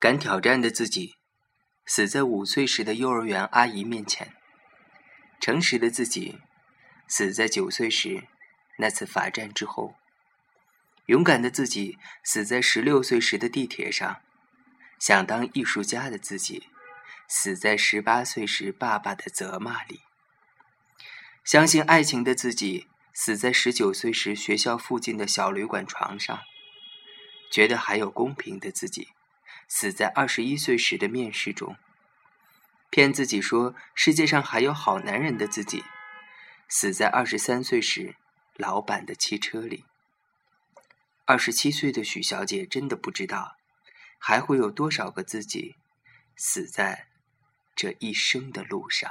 敢挑战的自己，死在五岁时的幼儿园阿姨面前；诚实的自己，死在九岁时那次罚站之后；勇敢的自己，死在十六岁时的地铁上；想当艺术家的自己，死在十八岁时爸爸的责骂里；相信爱情的自己，死在十九岁时学校附近的小旅馆床上；觉得还有公平的自己。死在二十一岁时的面试中，骗自己说世界上还有好男人的自己；死在二十三岁时老板的汽车里。二十七岁的许小姐真的不知道，还会有多少个自己死在这一生的路上。